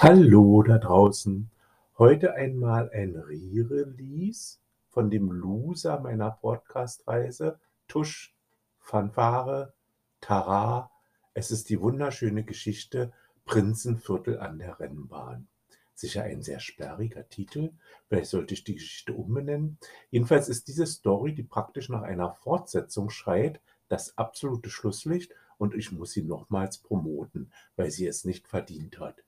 Hallo da draußen. Heute einmal ein Re-Release von dem Loser meiner Podcast-Reise. Tusch, Fanfare, Tara. Es ist die wunderschöne Geschichte Prinzenviertel an der Rennbahn. Sicher ein sehr sperriger Titel. Vielleicht sollte ich die Geschichte umbenennen. Jedenfalls ist diese Story, die praktisch nach einer Fortsetzung schreit, das absolute Schlusslicht und ich muss sie nochmals promoten, weil sie es nicht verdient hat.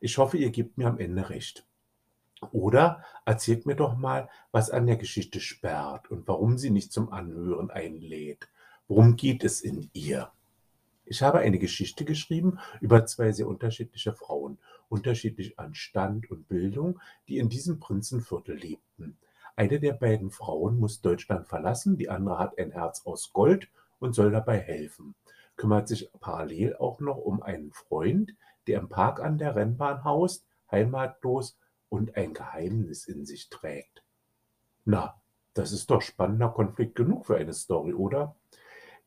Ich hoffe, ihr gebt mir am Ende recht. Oder erzählt mir doch mal, was an der Geschichte sperrt und warum sie nicht zum Anhören einlädt. Worum geht es in ihr? Ich habe eine Geschichte geschrieben über zwei sehr unterschiedliche Frauen, unterschiedlich an Stand und Bildung, die in diesem Prinzenviertel lebten. Eine der beiden Frauen muss Deutschland verlassen, die andere hat ein Herz aus Gold und soll dabei helfen, kümmert sich parallel auch noch um einen Freund, der im Park an der Rennbahn haust, heimatlos und ein Geheimnis in sich trägt. Na, das ist doch spannender Konflikt genug für eine Story, oder?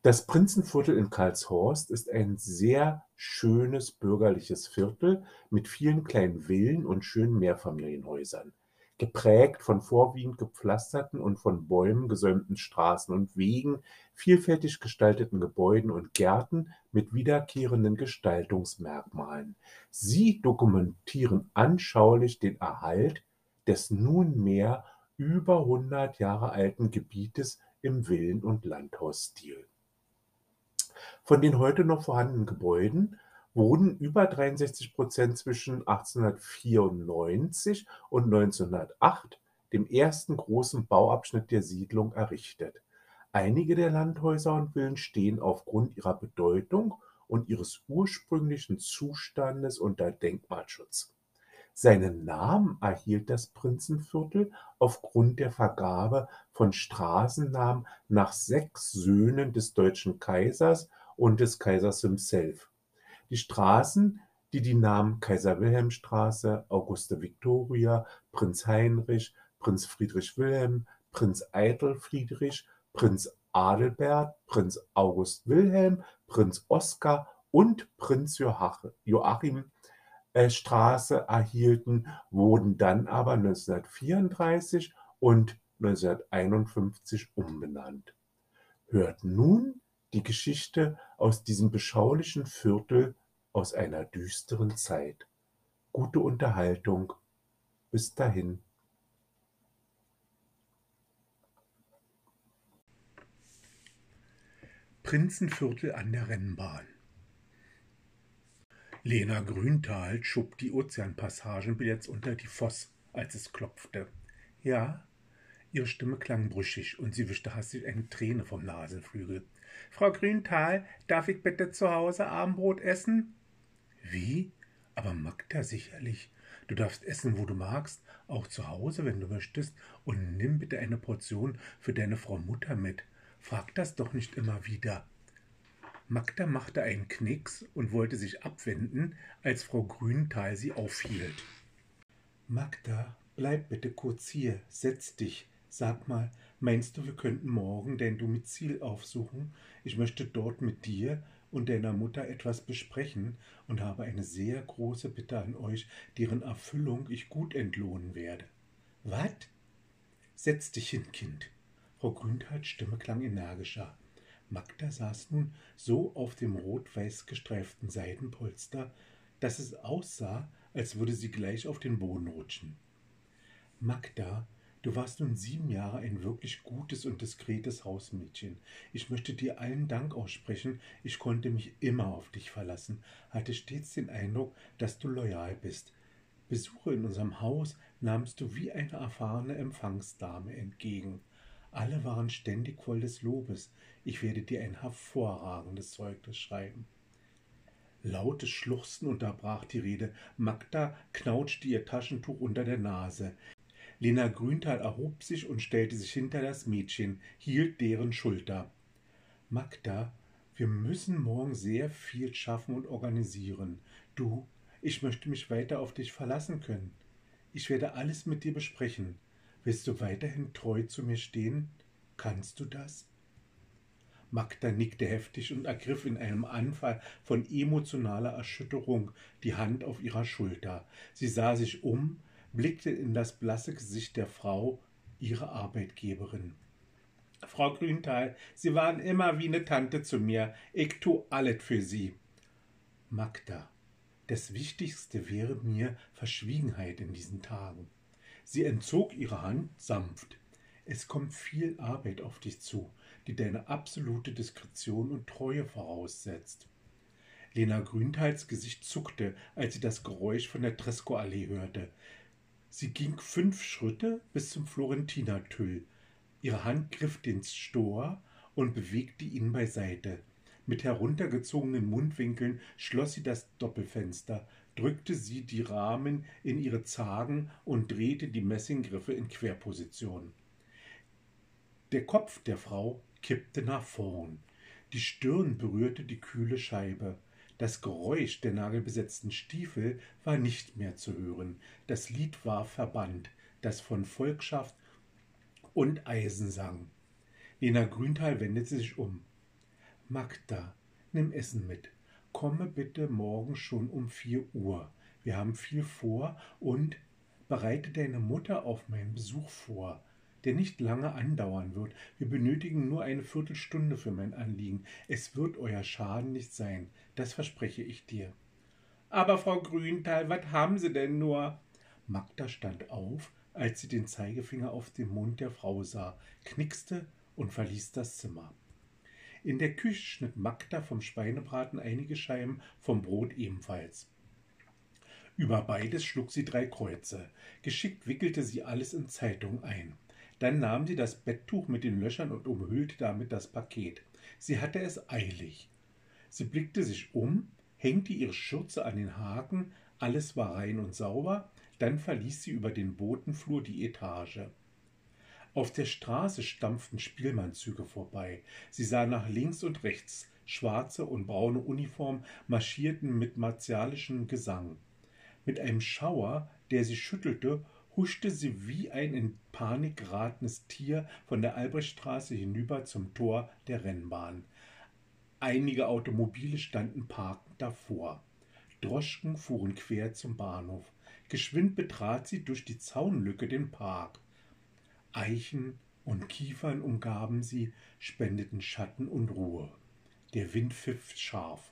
Das Prinzenviertel in Karlshorst ist ein sehr schönes bürgerliches Viertel mit vielen kleinen Villen und schönen Mehrfamilienhäusern geprägt von vorwiegend gepflasterten und von Bäumen gesäumten Straßen und Wegen, vielfältig gestalteten Gebäuden und Gärten mit wiederkehrenden Gestaltungsmerkmalen. Sie dokumentieren anschaulich den Erhalt des nunmehr über 100 Jahre alten Gebietes im Villen- und Landhausstil. Von den heute noch vorhandenen Gebäuden wurden über 63 Prozent zwischen 1894 und 1908, dem ersten großen Bauabschnitt der Siedlung, errichtet. Einige der Landhäuser und Villen stehen aufgrund ihrer Bedeutung und ihres ursprünglichen Zustandes unter Denkmalschutz. Seinen Namen erhielt das Prinzenviertel aufgrund der Vergabe von Straßennamen nach sechs Söhnen des deutschen Kaisers und des Kaisers himself die Straßen, die die Namen Kaiser-Wilhelm-Straße, Auguste-Victoria, Prinz-Heinrich, Prinz Friedrich Wilhelm, Prinz Eitel Friedrich, Prinz Adelbert, Prinz August Wilhelm, Prinz Oskar und Prinz Joachim äh, Straße erhielten, wurden dann aber 1934 und 1951 umbenannt. Hört nun die Geschichte aus diesem beschaulichen Viertel aus einer düsteren Zeit. Gute Unterhaltung. Bis dahin. Prinzenviertel an der Rennbahn. Lena Grünthal schob die Ozeanpassagenbillets unter die Voss, als es klopfte. Ja, ihre Stimme klang brüchig und sie wischte hastig eine Träne vom Nasenflügel. Frau Grünthal, darf ich bitte zu Hause Abendbrot essen? Wie? Aber Magda sicherlich. Du darfst essen, wo du magst, auch zu Hause, wenn du möchtest, und nimm bitte eine Portion für deine Frau Mutter mit. Frag das doch nicht immer wieder. Magda machte einen Knicks und wollte sich abwenden, als Frau Grünthal sie aufhielt. Magda, bleib bitte kurz hier, setz dich. Sag mal, meinst du, wir könnten morgen dein Domizil aufsuchen? Ich möchte dort mit dir und deiner Mutter etwas besprechen und habe eine sehr große Bitte an euch, deren Erfüllung ich gut entlohnen werde. Wat? Setz dich hin, Kind. Frau Grünthalts Stimme klang energischer. Magda saß nun so auf dem rot-weiß gestreiften Seidenpolster, dass es aussah, als würde sie gleich auf den Boden rutschen. Magda Du warst nun sieben Jahre ein wirklich gutes und diskretes Hausmädchen. Ich möchte dir allen Dank aussprechen. Ich konnte mich immer auf dich verlassen, hatte stets den Eindruck, dass du loyal bist. Besuche in unserem Haus nahmst du wie eine erfahrene Empfangsdame entgegen. Alle waren ständig voll des Lobes. Ich werde dir ein hervorragendes Zeugnis schreiben. Lautes Schluchzen unterbrach die Rede. Magda knauschte ihr Taschentuch unter der Nase. Lena Grünthal erhob sich und stellte sich hinter das Mädchen, hielt deren Schulter. Magda, wir müssen morgen sehr viel schaffen und organisieren. Du, ich möchte mich weiter auf dich verlassen können. Ich werde alles mit dir besprechen. Willst du weiterhin treu zu mir stehen? Kannst du das? Magda nickte heftig und ergriff in einem Anfall von emotionaler Erschütterung die Hand auf ihrer Schulter. Sie sah sich um, blickte in das blasse Gesicht der Frau, ihre Arbeitgeberin. Frau Grünthal, Sie waren immer wie eine Tante zu mir. Ich tu alles für Sie. Magda, das Wichtigste wäre mir Verschwiegenheit in diesen Tagen. Sie entzog ihre Hand sanft. Es kommt viel Arbeit auf dich zu, die deine absolute Diskretion und Treue voraussetzt. Lena Grünthals Gesicht zuckte, als sie das Geräusch von der Tresco-Allee hörte. Sie ging fünf Schritte bis zum Florentinertüll. Ihre Hand griff den Stor und bewegte ihn beiseite. Mit heruntergezogenen Mundwinkeln schloss sie das Doppelfenster, drückte sie die Rahmen in ihre Zagen und drehte die Messinggriffe in Querposition. Der Kopf der Frau kippte nach vorn. Die Stirn berührte die kühle Scheibe. Das Geräusch der nagelbesetzten Stiefel war nicht mehr zu hören. Das Lied war verbannt, das von Volkschaft und Eisen sang. Lena Grünthal wendete sich um. Magda, nimm Essen mit. Komme bitte morgen schon um vier Uhr. Wir haben viel vor und bereite deine Mutter auf meinen Besuch vor der nicht lange andauern wird. Wir benötigen nur eine Viertelstunde für mein Anliegen. Es wird euer Schaden nicht sein, das verspreche ich dir. Aber Frau Grünthal, was haben Sie denn nur? Magda stand auf, als sie den Zeigefinger auf dem Mund der Frau sah, knickste und verließ das Zimmer. In der Küche schnitt Magda vom Schweinebraten einige Scheiben, vom Brot ebenfalls. Über beides schlug sie drei Kreuze. Geschickt wickelte sie alles in Zeitung ein. Dann nahm sie das Betttuch mit den Löchern und umhüllte damit das Paket. Sie hatte es eilig. Sie blickte sich um, hängte ihre Schürze an den Haken, alles war rein und sauber, dann verließ sie über den Botenflur die Etage. Auf der Straße stampften Spielmannzüge vorbei. Sie sah nach links und rechts. Schwarze und braune Uniformen marschierten mit martialischem Gesang. Mit einem Schauer, der sie schüttelte, huschte sie wie ein in Panik geratenes Tier von der Albrechtstraße hinüber zum Tor der Rennbahn. Einige Automobile standen parkend davor. Droschken fuhren quer zum Bahnhof. Geschwind betrat sie durch die Zaunlücke den Park. Eichen und Kiefern umgaben sie, spendeten Schatten und Ruhe. Der Wind pfiff scharf.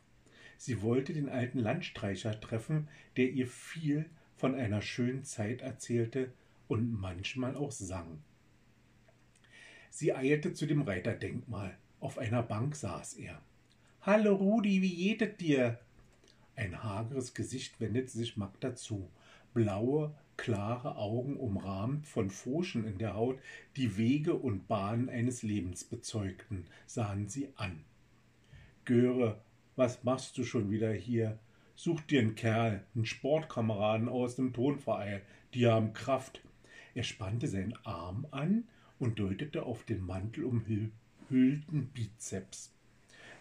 Sie wollte den alten Landstreicher treffen, der ihr viel von einer schönen Zeit erzählte und manchmal auch sang. Sie eilte zu dem Reiterdenkmal. Auf einer Bank saß er. Hallo Rudi, wie geht es dir? Ein hageres Gesicht wendete sich Magda zu. Blaue, klare Augen umrahmt von Furchen in der Haut, die Wege und Bahnen eines Lebens bezeugten, sahen sie an. Göre, was machst du schon wieder hier? Such dir einen Kerl, einen Sportkameraden aus dem Tonverein, die haben Kraft. Er spannte seinen Arm an und deutete auf den mantelumhüllten Bizeps.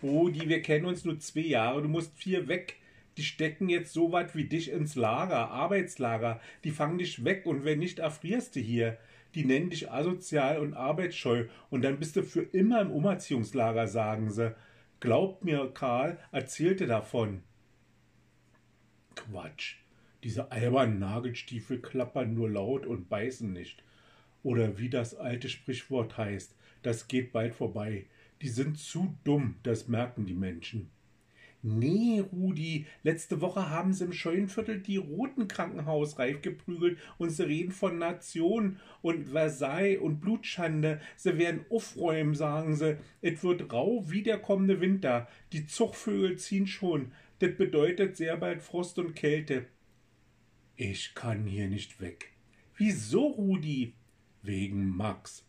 Rudi, wir kennen uns nur zwei Jahre, du musst vier weg. Die stecken jetzt so weit wie dich ins Lager, Arbeitslager. Die fangen dich weg und wenn nicht, erfrierst du hier. Die nennen dich asozial und arbeitsscheu und dann bist du für immer im Umerziehungslager, sagen sie. Glaub mir, Karl erzählte davon. Quatsch. Diese albernen Nagelstiefel klappern nur laut und beißen nicht. Oder wie das alte Sprichwort heißt, das geht bald vorbei. Die sind zu dumm, das merken die Menschen. Nee, Rudi, letzte Woche haben sie im Scheunenviertel die roten Krankenhaus reif geprügelt und sie reden von Nation und Versailles und Blutschande. Sie werden aufräumen, sagen sie. Es wird rau wie der kommende Winter. Die Zuchtvögel ziehen schon. Das bedeutet sehr bald Frost und Kälte. Ich kann hier nicht weg. Wieso, Rudi? Wegen Max.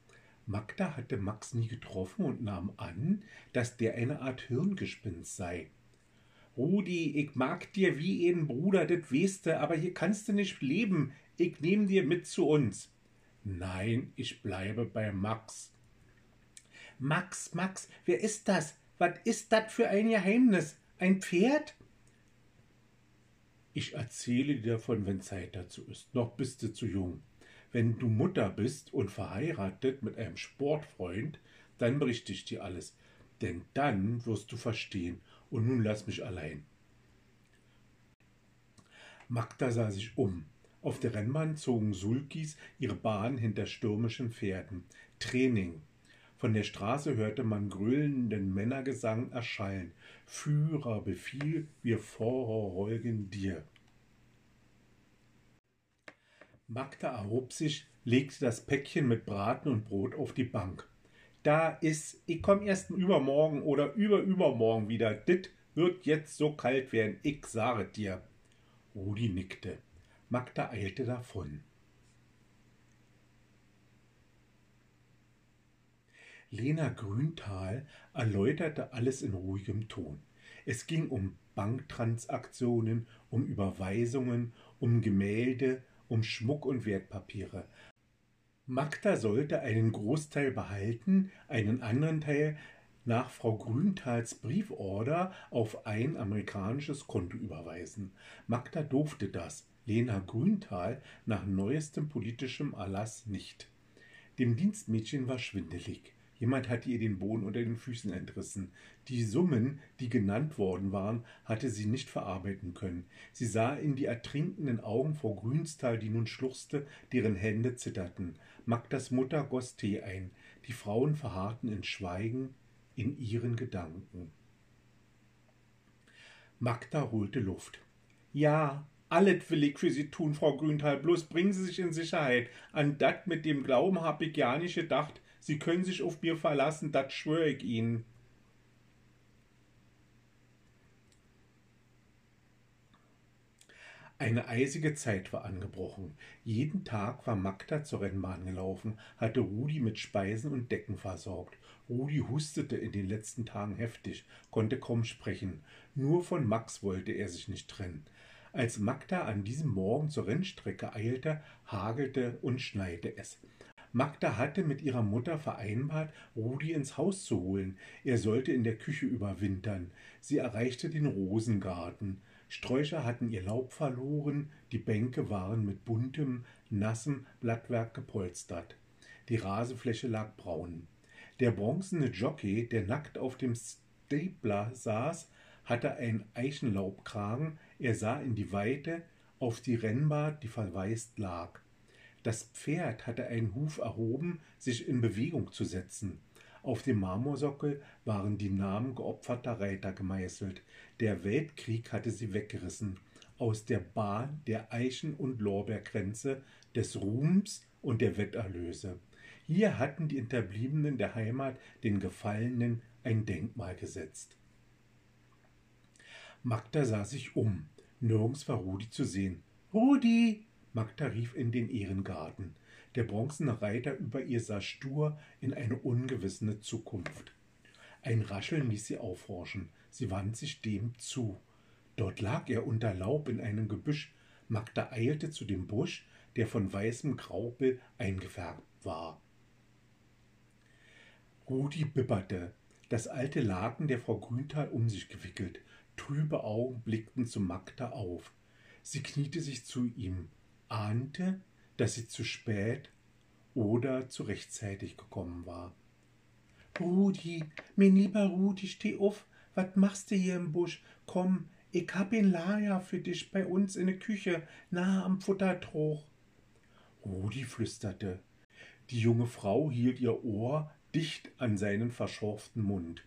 Magda hatte Max nie getroffen und nahm an, dass der eine Art Hirngespinst sei. Rudi, ich mag dir wie ein Bruder, das weißte, aber hier kannst du nicht leben. Ich nehm dir mit zu uns. Nein, ich bleibe bei Max. Max, Max, wer ist das? Was ist das für ein Geheimnis? Ein Pferd? Ich erzähle dir davon, wenn Zeit dazu ist. Noch bist du zu jung. Wenn du Mutter bist und verheiratet mit einem Sportfreund, dann berichte ich dir alles. Denn dann wirst du verstehen. Und nun lass mich allein. Magda sah sich um. Auf der Rennbahn zogen Sulkis ihre Bahn hinter stürmischen Pferden. Training. Von der Straße hörte man gröhlenden Männergesang erschallen. Führer, Befiehl, wir vorholgen dir. Magda erhob sich, legte das Päckchen mit Braten und Brot auf die Bank. Da ist, ich komm erst übermorgen oder überübermorgen wieder. Dit wird jetzt so kalt werden, ich sage dir. Rudi nickte. Magda eilte davon. Lena Grünthal erläuterte alles in ruhigem Ton. Es ging um Banktransaktionen, um Überweisungen, um Gemälde, um Schmuck und Wertpapiere. Magda sollte einen Großteil behalten, einen anderen Teil nach Frau Grünthals Brieforder auf ein amerikanisches Konto überweisen. Magda durfte das, Lena Grünthal nach neuestem politischem Erlass nicht. Dem Dienstmädchen war schwindelig. Jemand hatte ihr den Boden unter den Füßen entrissen. Die Summen, die genannt worden waren, hatte sie nicht verarbeiten können. Sie sah in die ertrinkenden Augen Frau Grünstal, die nun schluchzte, deren Hände zitterten. Magdas Mutter goss Tee ein. Die Frauen verharrten in Schweigen, in ihren Gedanken. Magda holte Luft. Ja, alles will ich für Sie tun, Frau Grünthal, bloß bringen Sie sich in Sicherheit. An dat mit dem Glauben hab ich gar nicht gedacht. Sie können sich auf mir verlassen, das schwöre ich Ihnen. Eine eisige Zeit war angebrochen. Jeden Tag war Magda zur Rennbahn gelaufen, hatte Rudi mit Speisen und Decken versorgt. Rudi hustete in den letzten Tagen heftig, konnte kaum sprechen. Nur von Max wollte er sich nicht trennen. Als Magda an diesem Morgen zur Rennstrecke eilte, hagelte und schneite es. Magda hatte mit ihrer Mutter vereinbart, Rudi ins Haus zu holen. Er sollte in der Küche überwintern. Sie erreichte den Rosengarten. Sträucher hatten ihr Laub verloren, die Bänke waren mit buntem, nassem Blattwerk gepolstert. Die Rasenfläche lag braun. Der bronzene Jockey, der nackt auf dem Stapler saß, hatte einen Eichenlaubkragen, er sah in die Weite, auf die Rennbahn, die verwaist lag. Das Pferd hatte einen Huf erhoben, sich in Bewegung zu setzen. Auf dem Marmorsockel waren die Namen geopferter Reiter gemeißelt. Der Weltkrieg hatte sie weggerissen. Aus der Bahn der Eichen- und Lorbeerkränze, des Ruhms und der Wetterlöse. Hier hatten die Hinterbliebenen der Heimat den Gefallenen ein Denkmal gesetzt. Magda sah sich um. Nirgends war Rudi zu sehen. Rudi! Magda rief in den Ehrengarten. Der bronzene Reiter über ihr sah stur in eine ungewissene Zukunft. Ein Rascheln ließ sie aufhorchen. Sie wand sich dem zu. Dort lag er unter Laub in einem Gebüsch. Magda eilte zu dem Busch, der von weißem Graupel eingefärbt war. Rudi bibberte, das alte Laken der Frau Grünthal um sich gewickelt. Trübe Augen blickten zu Magda auf. Sie kniete sich zu ihm ahnte, dass sie zu spät oder zu rechtzeitig gekommen war. Rudi, mein lieber Rudi, steh auf, wat machst du hier im Busch? Komm, ich hab ein Lager für dich bei uns in der Küche, nahe am Futtertroch. Rudi flüsterte. Die junge Frau hielt ihr Ohr dicht an seinen verschorften Mund.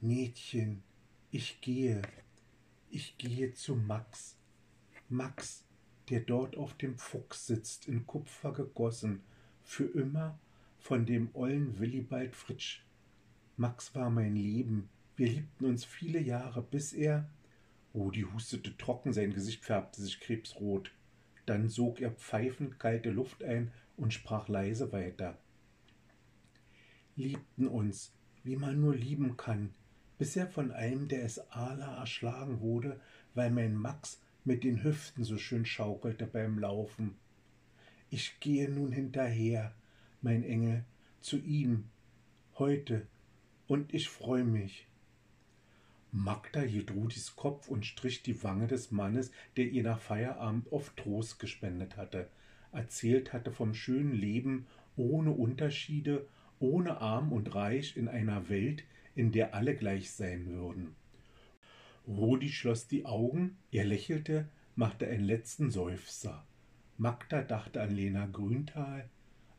Mädchen, ich gehe, ich gehe zu Max. Max, der dort auf dem Fuchs sitzt, in Kupfer gegossen, für immer von dem ollen Willibald Fritsch. Max war mein Leben, wir liebten uns viele Jahre, bis er. Rudi hustete trocken, sein Gesicht färbte sich krebsrot. Dann sog er pfeifend kalte Luft ein und sprach leise weiter. Liebten uns, wie man nur lieben kann, bis er von einem der SAler erschlagen wurde, weil mein Max mit den Hüften so schön schaukelte beim Laufen. Ich gehe nun hinterher, mein Engel, zu ihm, heute, und ich freu mich. Magda hielt Rudis Kopf und strich die Wange des Mannes, der ihr nach Feierabend oft Trost gespendet hatte, erzählt hatte vom schönen Leben ohne Unterschiede, ohne arm und reich in einer Welt, in der alle gleich sein würden. Rudi schloss die Augen, er lächelte, machte einen letzten Seufzer. Magda dachte an Lena Grüntal,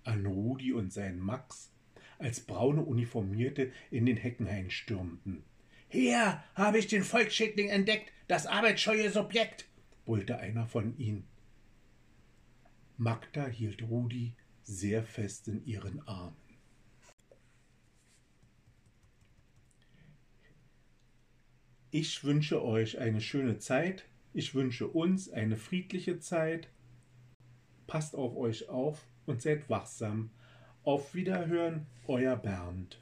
an Rudi und seinen Max, als braune Uniformierte in den Heckenhain stürmten. Hier habe ich den Volksschädling entdeckt, das arbeitsscheue Subjekt, brüllte einer von ihnen. Magda hielt Rudi sehr fest in ihren Armen. Ich wünsche euch eine schöne Zeit. Ich wünsche uns eine friedliche Zeit. Passt auf euch auf und seid wachsam. Auf Wiederhören, euer Bernd.